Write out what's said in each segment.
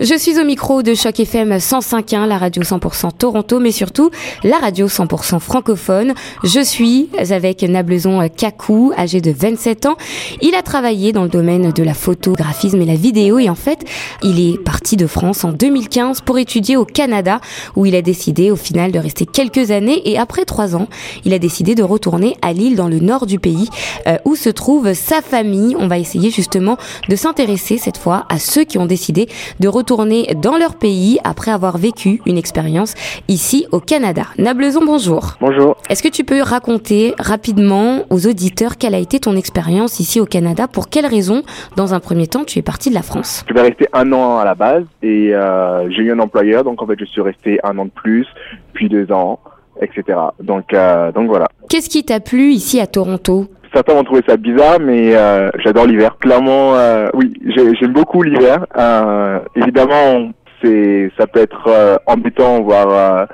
Je suis au micro de Choc FM 105.1, la radio 100% Toronto, mais surtout la radio 100% francophone. Je suis avec Nableson Kakou, âgé de 27 ans. Il a travaillé dans le domaine de la photographisme et la vidéo et en fait, il est parti de France en 2015 pour étudier au Canada où il a décidé au final de rester quelques années et après trois ans, il a décidé de retourner à Lille dans le nord du pays euh, où se trouve sa famille. On va essayer justement de s'intéresser cette fois à ceux qui ont décidé de retourner retourner dans leur pays après avoir vécu une expérience ici au Canada. Nableson, bonjour. Bonjour. Est-ce que tu peux raconter rapidement aux auditeurs quelle a été ton expérience ici au Canada? Pour quelles raisons, dans un premier temps, tu es parti de la France? Je vais rester un an à la base et euh, j'ai eu un employeur, donc en fait je suis resté un an de plus, puis deux ans, etc. Donc, euh, donc voilà. Qu'est-ce qui t'a plu ici à Toronto? Certains vont trouver ça bizarre, mais euh, j'adore l'hiver. Clairement, euh, oui, j'aime beaucoup l'hiver. Euh, évidemment, c'est, ça peut être euh, embêtant, voire euh,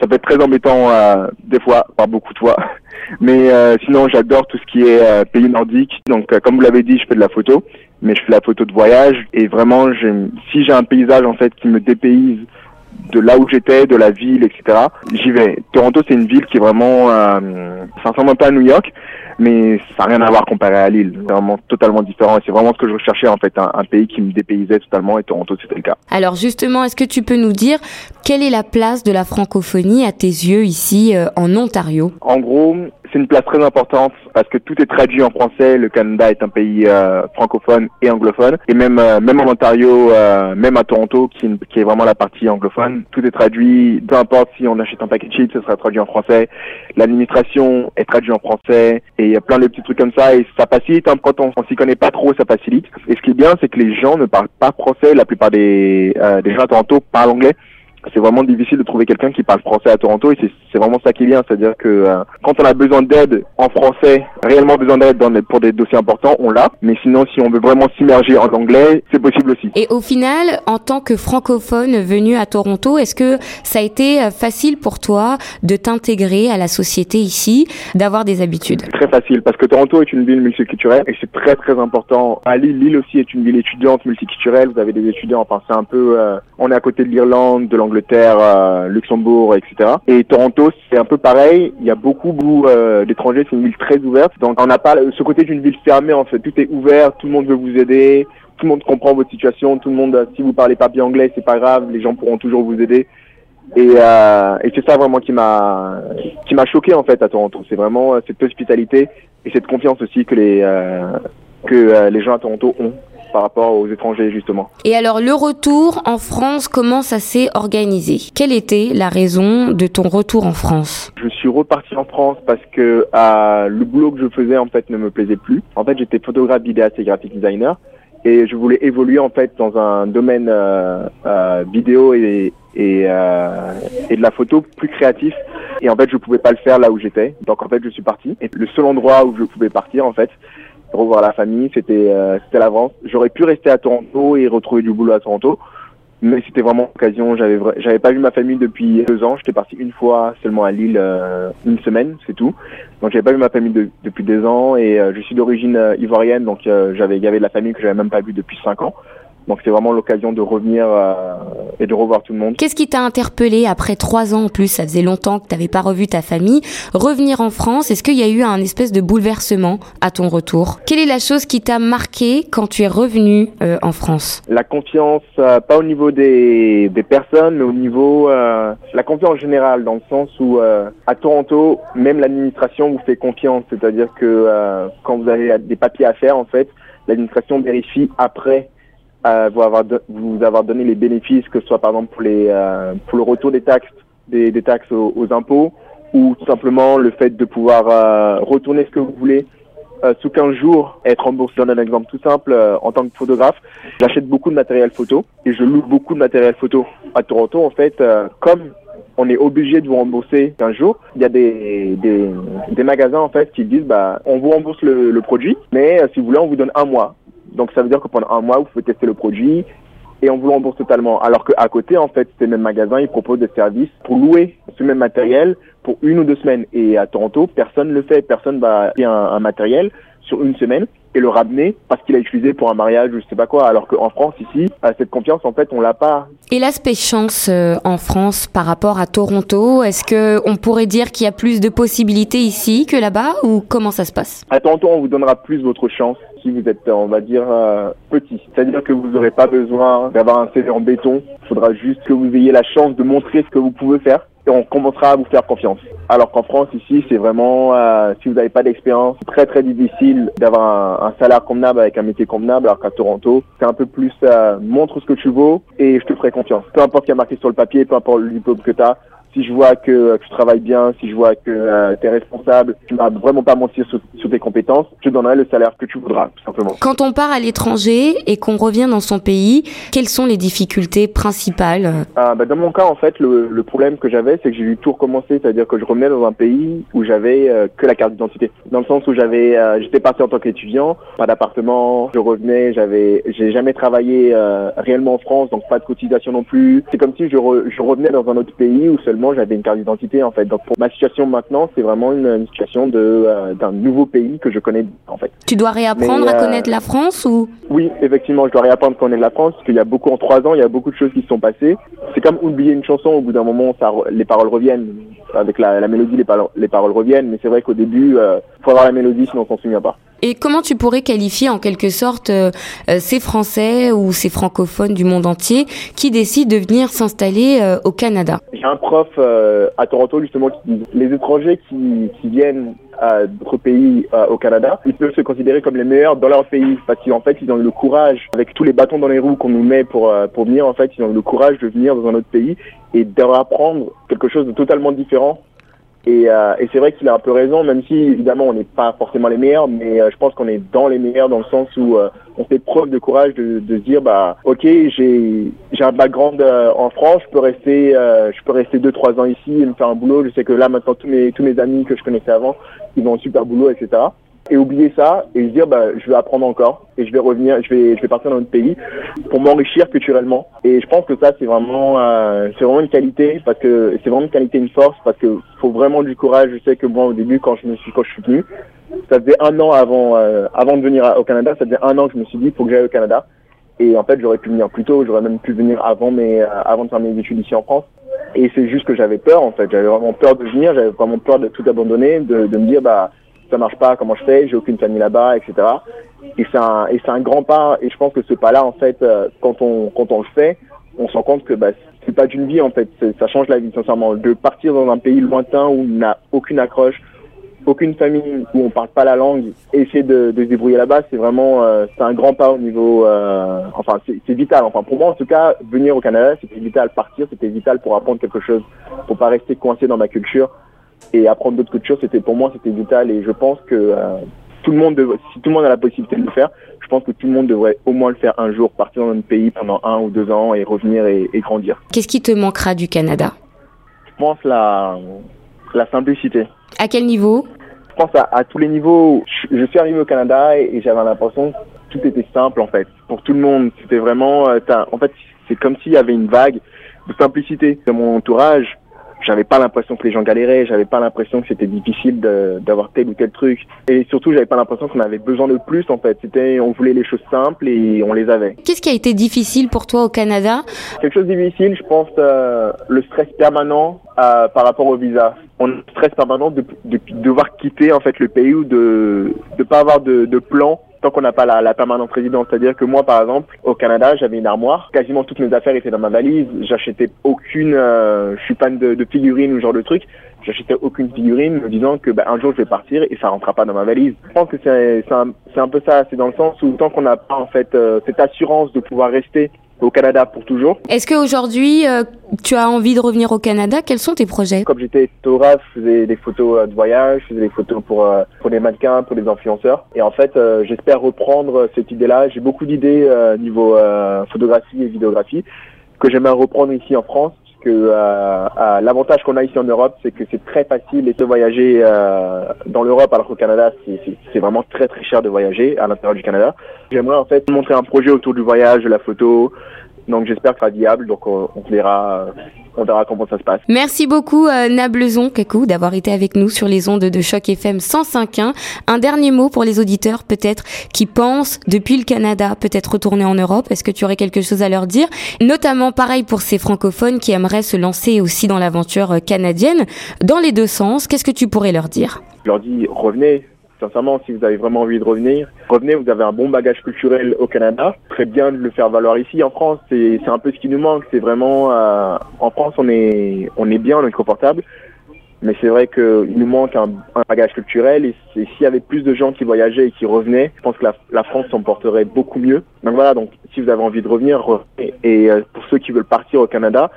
ça peut être très embêtant des fois par beaucoup de fois. Mais sinon, j'adore tout ce qui est pays nordique. Donc, comme vous l'avez dit, je fais de la photo, mais je fais de la photo de voyage. Et vraiment, si j'ai un paysage en fait qui me dépayse de là où j'étais, de la ville, etc. J'y vais. Toronto, c'est une ville qui est vraiment, euh, ça ressemble un peu à New York, mais ça n'a rien à voir comparé à Lille. C'est vraiment totalement différent et c'est vraiment ce que je recherchais en fait, un, pays qui me dépaysait totalement et Toronto c'était le cas. Alors justement, est-ce que tu peux nous dire quelle est la place de la francophonie à tes yeux ici euh, en Ontario? En gros, c'est une place très importante parce que tout est traduit en français. Le Canada est un pays euh, francophone et anglophone. Et même euh, même en Ontario, même à Toronto, qui, est vraiment la partie anglophone, tout est traduit. Peu importe si on achète un paquet de chips, ce sera traduit en français. L'administration est traduite en français. Et il y a plein de petits trucs comme ça. Et ça facilite. Hein, quand on, on s'y connaît pas trop, ça facilite. Et ce qui est bien, c'est que les gens ne parlent pas français. La plupart des, des gens à Toronto parlent anglais c'est vraiment difficile de trouver quelqu'un qui parle français à Toronto et c'est vraiment ça qui est bien, c'est-à-dire que euh, quand on a besoin d'aide en français, réellement besoin d'aide pour des dossiers importants, on l'a, mais sinon si on veut vraiment s'immerger en anglais, c'est possible aussi. Et au final, en tant que francophone venu à Toronto, est-ce que ça a été euh, facile pour toi de t'intégrer à la société ici, d'avoir des habitudes? Très facile, parce que Toronto est une ville multiculturelle et c'est très très important. À Lille, Lille aussi est une ville étudiante multiculturelle, vous avez des étudiants, enfin c'est un peu, euh, on est à côté de l'Irlande, de l'Angleterre, Angleterre, euh, Luxembourg, etc. Et Toronto, c'est un peu pareil. Il y a beaucoup, euh, d'étrangers. C'est une ville très ouverte. Donc, on n'a pas ce côté d'une ville fermée. En fait, tout est ouvert. Tout le monde veut vous aider. Tout le monde comprend votre situation. Tout le monde, si vous parlez pas bien anglais, c'est pas grave. Les gens pourront toujours vous aider. Et, euh, et c'est ça vraiment qui m'a qui m'a choqué en fait à Toronto. C'est vraiment cette hospitalité et cette confiance aussi que les que les gens à Toronto ont par rapport aux étrangers justement. Et alors le retour en France, comment ça s'est organisé? Quelle était la raison de ton retour en France? Je suis reparti en France parce que euh, le boulot que je faisais en fait ne me plaisait plus. En fait, j'étais photographe, vidéaste et graphic designer. Et je voulais évoluer en fait dans un domaine euh, euh, vidéo et et, et de la photo plus créatif. Et en fait je pouvais pas le faire là où j'étais. Donc en fait je suis parti. Et le seul endroit où je pouvais partir en fait revoir la famille, c'était euh, c'était l'avance. J'aurais pu rester à Toronto et retrouver du boulot à Toronto, mais c'était vraiment l'occasion. J'avais j'avais pas vu ma famille depuis deux ans. J'étais parti une fois seulement à Lille, euh, une semaine, c'est tout. Donc j'avais pas vu ma famille depuis deux ans et euh, je suis d'origine euh, ivoirienne, donc j'avais il y avait de la famille que j'avais même pas vue depuis cinq ans. Donc c'est vraiment l'occasion de revenir euh, et de revoir tout le monde. Qu'est-ce qui t'a interpellé après trois ans en plus? Ça faisait longtemps que tu n'avais pas revu ta famille. Revenir en France, est-ce qu'il y a eu un espèce de bouleversement à ton retour? Quelle est la chose qui t'a marqué quand tu es revenu euh, en France? La confiance, euh, pas au niveau des, des, personnes, mais au niveau la confiance générale, dans le sens où à Toronto, même l'administration vous fait confiance. C'est-à-dire que quand vous avez des papiers à faire, en fait, l'administration vérifie après vous, avoir vous avoir donné les bénéfices, que ce soit par exemple pour, les, euh, pour le retour des taxes, des, des taxes aux, impôts, ou tout simplement le fait de pouvoir euh, retourner ce que vous voulez euh, sous 15 jours, être remboursé. Je donne un exemple tout simple. en tant que photographe, j'achète beaucoup de matériel photo et je loue beaucoup de matériel photo. À Toronto, en fait, comme on est obligé de vous rembourser 15 jours. Il y a des, des, des, magasins en fait qui disent bah on vous rembourse le produit, mais si vous voulez on vous donne un mois. Donc ça veut dire que pendant un mois, vous pouvez tester le produit et on vous rembourse totalement. Alors qu'à côté, en fait, ces mêmes magasins, ils proposent des services pour louer ce même matériel pour une ou deux semaines. Et à Toronto, personne ne le fait. Personne va payer un, un matériel sur une semaine et le ramener parce qu'il a utilisé pour un mariage ou je sais pas quoi. Alors qu'en France, ici, cette confiance, en fait, on l'a pas. Et l'aspect chance euh, en France par rapport à Toronto, est-ce que on pourrait dire qu'il y a plus de possibilités ici que là-bas ou comment ça se passe? À Toronto, on vous donnera plus votre chance si vous êtes, on va dire, euh, petit. C'est-à-dire que vous n'aurez pas besoin d'avoir un CV en béton. Il faudra juste que vous ayez la chance de montrer ce que vous pouvez faire et on commencera à vous faire confiance. Alors qu'en France, ici, c'est vraiment, euh, si vous n'avez pas d'expérience, très très difficile d'avoir un, salaire convenable avec un métier convenable, alors qu'à Toronto, c'est un peu plus, euh, montre ce que tu vaux et je te ferai confiance. Peu importe ce qui a marqué sur le papier, peu importe le diplôme que tu as, si je vois que tu travailles bien, si je vois que euh, tu es responsable, tu m'as vraiment pas menti sur, tes compétences, je te donnerai le salaire que tu voudras, tout simplement. Quand on part à l'étranger et qu'on revient dans son pays, quelles sont les difficultés principales? Ah, bah, Dans mon cas, en fait, le, le problème que j'avais, c'est que j'ai dû tout recommencer, c'est-à-dire que je revenais dans un pays où j'avais euh, que la carte d'identité. Dans le sens où j'avais, euh, j'étais parti en tant qu'étudiant, pas d'appartement, je revenais, j'avais, j'ai jamais travaillé réellement en France, donc pas de cotisation non plus. C'est comme si je, je revenais dans un autre pays où seulement j'avais une carte d'identité en fait. Donc pour ma situation maintenant, c'est vraiment une, situation de euh, d'un nouveau pays que je connais en fait. Tu dois réapprendre à euh, connaître la France ou? Oui, effectivement, je dois réapprendre à connaître la France parce qu'il y a beaucoup en trois ans, il y a beaucoup de choses qui se sont passées. C'est comme oublier une chanson au bout d'un moment, ça, les paroles reviennent avec la, la mélodie, les, paroles, les paroles reviennent, mais c'est vrai qu'au début, euh, faut avoir la mélodie sinon on s'en souvient pas. Et comment tu pourrais qualifier en quelque sorte euh, euh, ces Français ou ces francophones du monde entier qui décident de venir s'installer euh, au Canada? J'ai un prof à Toronto justement qui dit les étrangers qui, qui viennent d'autres pays au Canada, ils peuvent se considérer comme les meilleurs dans leur pays parce qu'en fait ils ont eu le courage, avec tous les bâtons dans les roues qu'on nous met pour, pour venir, en fait ils ont eu le courage de venir dans un autre pays et d'apprendre quelque chose de totalement différent et, euh, et c'est vrai qu'il a un peu raison, même si évidemment on n'est pas forcément les meilleurs, mais euh, je pense qu'on est dans les meilleurs dans le sens où euh, on fait preuve de courage de, de dire bah ok j'ai j'ai un background en France, je peux rester je peux rester deux trois ans ici et me faire un boulot. Je sais que là maintenant tous mes tous mes amis que je connaissais avant ils ont un super boulot etc et oublier ça et se dire bah je vais apprendre encore et je vais revenir je vais je vais partir dans notre pays pour m'enrichir culturellement. Et je pense que ça c'est vraiment euh, c'est vraiment une qualité parce que c'est vraiment une qualité une force parce que faut vraiment du courage. Je sais que moi au début quand je me suis quand je suis venu ça faisait un an avant euh, avant de venir au Canada ça faisait un an que je me suis dit faut que j'aille au Canada. Et en fait j'aurais pu venir plus tôt j'aurais même pu venir avant mais euh, avant de faire mes études ici en France. Et c'est juste que j'avais peur en fait. J'avais vraiment peur de venir j'avais vraiment peur de tout abandonner de, de me dire bah ça marche pas, comment je fais, j'ai aucune famille là-bas, etc. Et c'est un, et c'est un grand pas, et je pense que ce pas-là, en fait, euh, quand on, quand on le fait, on se rend compte que, bah, c'est pas d'une vie, en fait, ça change la vie, sincèrement. De partir dans un pays lointain où on n'a aucune accroche, aucune famille, où on parle pas la langue, et essayer de, de se débrouiller là-bas, c'est vraiment, euh, c'est un grand pas au niveau, euh, enfin, c'est vital. Enfin, pour moi, en tout cas, venir au Canada, c'était vital. Partir, c'était vital pour apprendre quelque chose, pour pas rester coincé dans ma culture et apprendre d'autres cultures, c'était pour moi c'était vital et je pense que euh, tout le monde si tout le monde a la possibilité de le faire, je pense que tout le monde devrait au moins le faire un jour, partir dans un pays pendant un ou deux ans et revenir et, grandir. Qu'est-ce qui te manquera du Canada? Je pense la la simplicité. À quel niveau? Je pense à, tous les niveaux. Je, suis arrivé au Canada et, j'avais l'impression que tout était simple en fait pour tout le monde. C'était vraiment, euh, en fait, c'est comme s'il y avait une vague de simplicité de mon entourage j'avais pas l'impression que les gens galéraient, j'avais pas l'impression que c'était difficile d'avoir tel ou tel truc. Et surtout, j'avais pas l'impression qu'on avait besoin de plus, en fait. C'était, on voulait les choses simples et on les avait. Qu'est-ce qui a été difficile pour toi au Canada? Quelque chose de difficile, je pense, euh, le stress permanent euh, par rapport au visa. On a un stress permanent de, de, devoir quitter, en fait, le pays ou de, de pas avoir de, de plan tant qu'on n'a pas la, la permanente résidence. C'est-à-dire que moi, par exemple, au Canada, j'avais une armoire. Quasiment toutes mes affaires étaient dans ma valise. J'achetais aucune, euh, je suis fan de, de figurines ou genre de trucs. J'achetais aucune figurine me disant que bah, un jour je vais partir et ça rentrera pas dans ma valise. Je pense que c'est un, un, peu ça. C'est dans le sens où tant qu'on n'a pas en fait euh, cette assurance de pouvoir rester au Canada pour toujours. Est-ce qu'aujourd'hui, euh, tu as envie de revenir au Canada? Quels sont tes projets? Comme j'étais photographe, je faisais des photos euh, de voyage, je faisais des photos pour, euh, pour les mannequins, pour les influenceurs. Et en fait, j'espère reprendre cette idée-là. J'ai beaucoup d'idées niveau photographie et vidéographie que j'aimerais reprendre ici en France euh, euh, l'avantage qu'on a ici en Europe, c'est que c'est très facile de voyager euh, dans l'Europe, alors qu'au Canada, c'est vraiment très très cher de voyager à l'intérieur du Canada. J'aimerais en fait montrer un projet autour du voyage, de la photo, donc j'espère que ça sera viable, donc on, verra on verra comment ça se passe. Merci beaucoup euh, Nablezon Kakou d'avoir été avec nous sur les ondes de Choc FM 105.1. Un dernier mot pour les auditeurs peut-être qui pensent depuis le Canada peut-être retourner en Europe. Est-ce que tu aurais quelque chose à leur dire? Notamment pareil pour ces francophones qui aimeraient se lancer aussi dans l'aventure euh, canadienne dans les deux sens. Qu'est-ce que tu pourrais leur dire? Je leur dis revenez, Sincèrement, si vous avez vraiment envie de revenir, revenez, vous avez un bon bagage culturel au Canada. Très bien de le faire valoir ici en France. C'est un peu ce qui nous manque. C'est vraiment, euh, en France, on est, on est bien, on est confortable. Mais c'est vrai qu'il nous manque un, bagage culturel et, s'il y avait plus de gens qui voyageaient et qui revenaient, je pense que la, France s'en porterait beaucoup mieux. Donc voilà, donc si vous avez envie de revenir, revenez. Et euh, pour ceux qui veulent partir au Canada,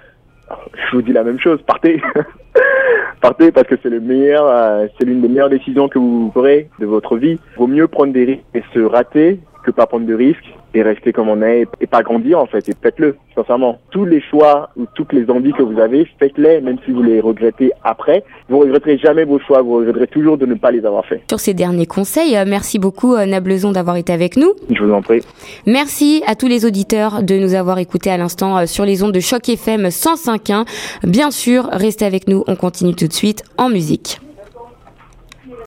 je vous dis la même chose, partez. partez parce que c'est le meilleur, euh, c'est l'une des meilleures décisions que vous ferez de votre vie. Vaut mieux prendre des risques et se rater que pas prendre de risques et rester comme on est et pas grandir en fait. Et faites-le sincèrement. Tous les choix ou toutes les envies que vous avez faites-les même si vous les regrettez après. Vous regretterez jamais vos choix vous regretterez toujours de ne pas les avoir faits. Sur ces derniers conseils euh, merci beaucoup euh, Nablezon d'avoir été avec nous. Je vous en prie. Merci à tous les auditeurs de nous avoir écoutés à l'instant euh, sur les ondes de choc FM 105.1 bien sûr restez avec nous. On continue tout de suite en musique